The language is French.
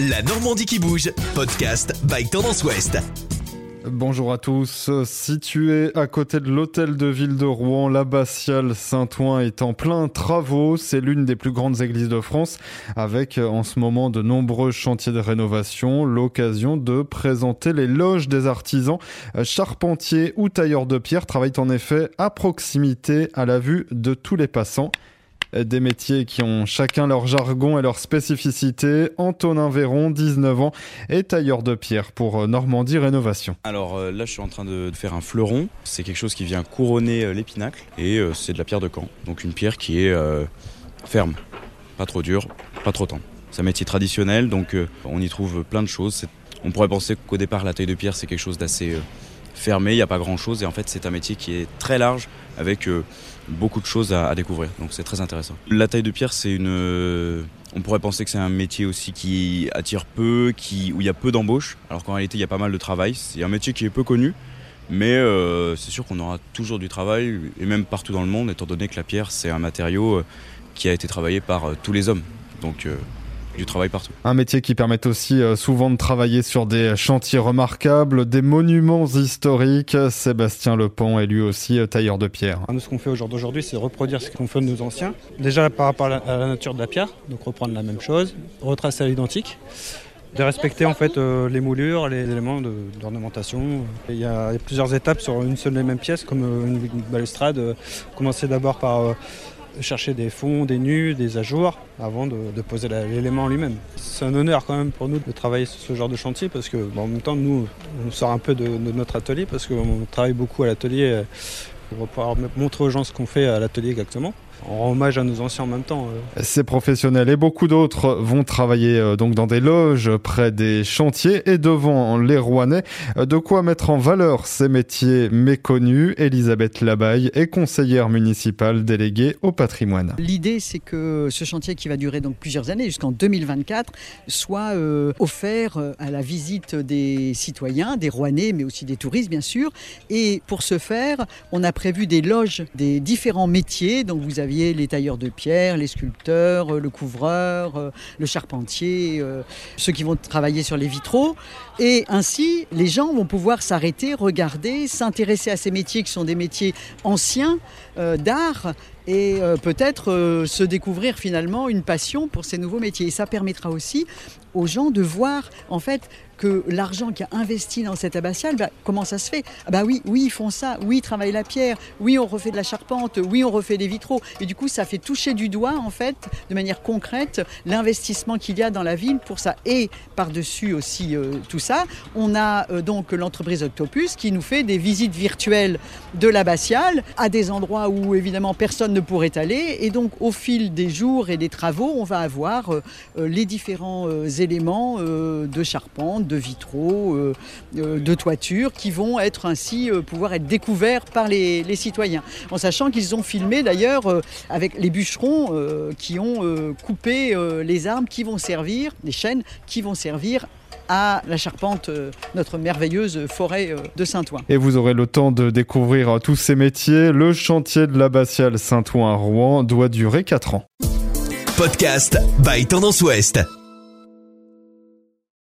La Normandie qui bouge, podcast by Tendance Ouest. Bonjour à tous. Situé à côté de l'hôtel de ville de Rouen, l'abbatiale Saint-Ouen est en plein travaux. C'est l'une des plus grandes églises de France avec en ce moment de nombreux chantiers de rénovation. L'occasion de présenter les loges des artisans. Charpentiers ou tailleurs de pierre travaillent en effet à proximité à la vue de tous les passants des métiers qui ont chacun leur jargon et leur spécificité. Antonin Véron, 19 ans, est tailleur de pierre pour Normandie Rénovation. Alors euh, là, je suis en train de faire un fleuron. C'est quelque chose qui vient couronner euh, l'épinacle et euh, c'est de la pierre de Caen. Donc une pierre qui est ferme, pas trop dure, pas trop tendre. C'est un métier traditionnel, donc on y trouve plein de choses. On pourrait penser qu'au départ, la taille de pierre, c'est quelque chose d'assez fermé, il n'y a pas grand chose et en fait c'est un métier qui est très large avec euh, beaucoup de choses à, découvrir. Donc c'est très intéressant. La taille de pierre, c'est une. Euh, on pourrait penser que c'est un métier aussi qui attire peu, qui, où il y a peu d'embauches, alors qu'en réalité il y a pas mal de travail. C'est un métier qui est peu connu, mais euh, c'est sûr qu'on aura toujours du travail, et même partout dans le monde, étant donné que la pierre c'est un matériau qui a été travaillé par tous les hommes. Donc du travail partout. Un métier qui permet aussi euh, souvent de travailler sur des chantiers remarquables, des monuments historiques. Sébastien Lepont est lui aussi euh, tailleur de pierre. Nous, ce qu'on fait aujourd'hui, c'est reproduire ce qu'ont fait nos anciens. Déjà par rapport à la, nature de la pierre, donc reprendre la même chose, retracer à l'identique de respecter en fait euh, les moulures, les éléments d'ornementation. Il y a plusieurs étapes sur une seule et même pièce, comme une balustrade. commencer d'abord par chercher des fonds, des nus, des ajours avant de, poser l'élément lui-même. C'est un honneur quand même pour nous de travailler sur ce genre de chantier parce que en même temps nous on sort un peu de, de notre atelier parce qu'on travaille beaucoup à l'atelier pour pouvoir montrer aux gens ce qu'on fait à l'atelier exactement en rend hommage à nos anciens en même temps. Euh. Ces professionnels et beaucoup d'autres vont travailler euh, donc dans des loges près des chantiers et devant les Rouennais. Euh, de quoi mettre en valeur ces métiers méconnus? Elisabeth Labaille est conseillère municipale déléguée au patrimoine. L'idée, c'est que ce chantier qui va durer donc plusieurs années jusqu'en 2024 soit offert à la visite des citoyens, des Rouennais, mais aussi des touristes bien sûr. Et pour ce faire, on a prévu des loges des différents métiers. Donc vous avez les tailleurs de pierre, les sculpteurs, euh, le couvreur, euh, le charpentier, euh, ceux qui vont travailler sur les vitraux. Et ainsi, les gens vont pouvoir s'arrêter, regarder, s'intéresser à ces métiers qui sont des métiers anciens d'art et peut-être se découvrir finalement une passion pour ces nouveaux métiers. Et ça permettra aussi aux gens de voir en fait que l'argent qui a investi dans cette abbatiale, bah, comment ça se fait? Ah Bah oui, oui, ils font ça, oui, ils travaillent la pierre, oui, on refait de la charpente, oui, on refait des vitraux. Et du coup, ça fait toucher du doigt, en fait, de manière concrète, l'investissement qu'il y a dans la ville pour ça. Et par-dessus aussi euh, tout ça, on a euh, donc l'entreprise Octopus qui nous fait des visites virtuelles de l'abbatiale à des endroits où évidemment personne ne pourrait aller. Et donc, au fil des jours et des travaux, on va avoir euh, les différents éléments de charpente, de vitraux, euh, euh, de toitures qui vont être ainsi euh, pouvoir être découverts par les, citoyens. En sachant qu'ils ont filmé d'ailleurs avec les bûcherons qui ont coupé les arbres qui vont servir, les chênes qui vont servir à la charpente, notre merveilleuse forêt de Saint-Ouen. Et vous aurez le temps de découvrir tous ces métiers. Le chantier de l'abbatiale Saint-Ouen à Rouen doit durer 4 ans. Podcast by Tendance Ouest.